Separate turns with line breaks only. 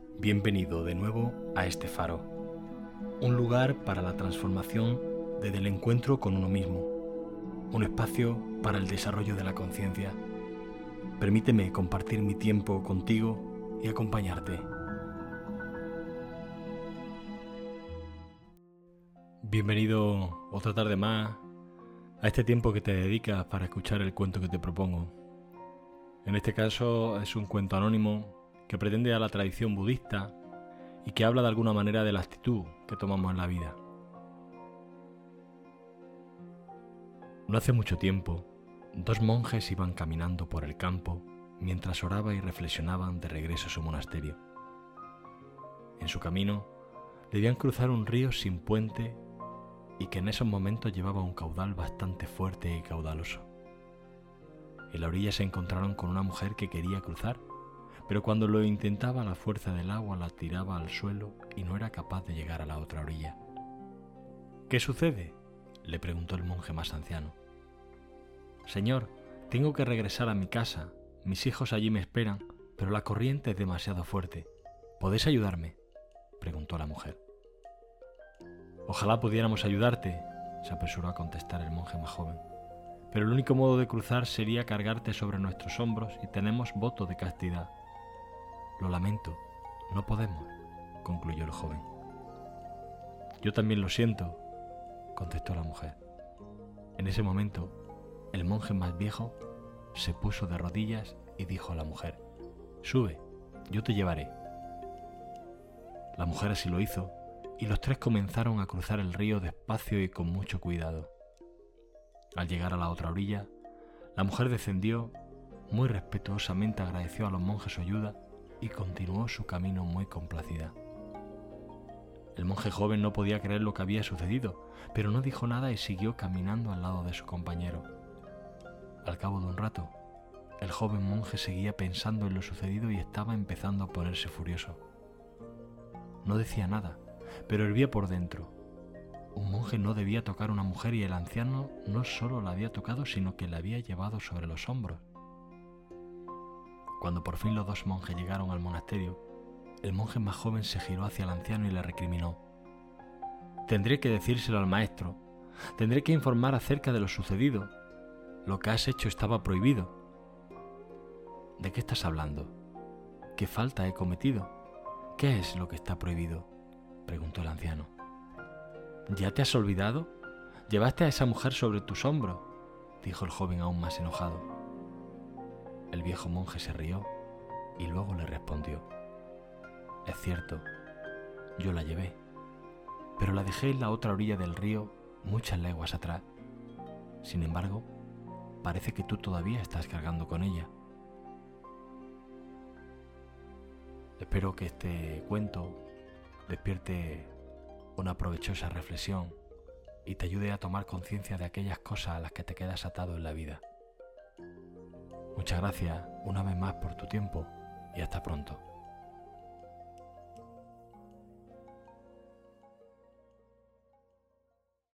Bienvenido de nuevo a este faro, un lugar para la transformación desde el encuentro con uno mismo, un espacio para el desarrollo de la conciencia. Permíteme compartir mi tiempo contigo y acompañarte. Bienvenido otra tarde más a este tiempo que te dedicas para escuchar el cuento que te propongo. En este caso es un cuento anónimo que pretende a la tradición budista y que habla de alguna manera de la actitud que tomamos en la vida. No hace mucho tiempo, dos monjes iban caminando por el campo mientras oraba y reflexionaban de regreso a su monasterio. En su camino, debían cruzar un río sin puente y que en esos momentos llevaba un caudal bastante fuerte y caudaloso. En la orilla se encontraron con una mujer que quería cruzar pero cuando lo intentaba la fuerza del agua la tiraba al suelo y no era capaz de llegar a la otra orilla. ¿Qué sucede? le preguntó el monje más anciano. Señor, tengo que regresar a mi casa. Mis hijos allí me esperan, pero la corriente es demasiado fuerte. ¿Podés ayudarme? preguntó la mujer. Ojalá pudiéramos ayudarte, se apresuró a contestar el monje más joven. Pero el único modo de cruzar sería cargarte sobre nuestros hombros y tenemos voto de castidad. Lo lamento, no podemos, concluyó el joven. Yo también lo siento, contestó la mujer. En ese momento, el monje más viejo se puso de rodillas y dijo a la mujer, Sube, yo te llevaré. La mujer así lo hizo, y los tres comenzaron a cruzar el río despacio y con mucho cuidado. Al llegar a la otra orilla, la mujer descendió, muy respetuosamente agradeció a los monjes su ayuda y continuó su camino muy complacida. El monje joven no podía creer lo que había sucedido, pero no dijo nada y siguió caminando al lado de su compañero. Al cabo de un rato, el joven monje seguía pensando en lo sucedido y estaba empezando a ponerse furioso. No decía nada, pero hervía por dentro. Un monje no debía tocar a una mujer y el anciano no solo la había tocado, sino que la había llevado sobre los hombros. Cuando por fin los dos monjes llegaron al monasterio, el monje más joven se giró hacia el anciano y le recriminó. Tendré que decírselo al maestro. Tendré que informar acerca de lo sucedido. Lo que has hecho estaba prohibido. ¿De qué estás hablando? ¿Qué falta he cometido? ¿Qué es lo que está prohibido? preguntó el anciano. ¿Ya te has olvidado? Llevaste a esa mujer sobre tus hombros, dijo el joven aún más enojado. El viejo monje se rió y luego le respondió, Es cierto, yo la llevé, pero la dejé en la otra orilla del río muchas leguas atrás. Sin embargo, parece que tú todavía estás cargando con ella. Espero que este cuento despierte una provechosa reflexión y te ayude a tomar conciencia de aquellas cosas a las que te quedas atado en la vida. Muchas gracias una vez más por tu tiempo y hasta pronto.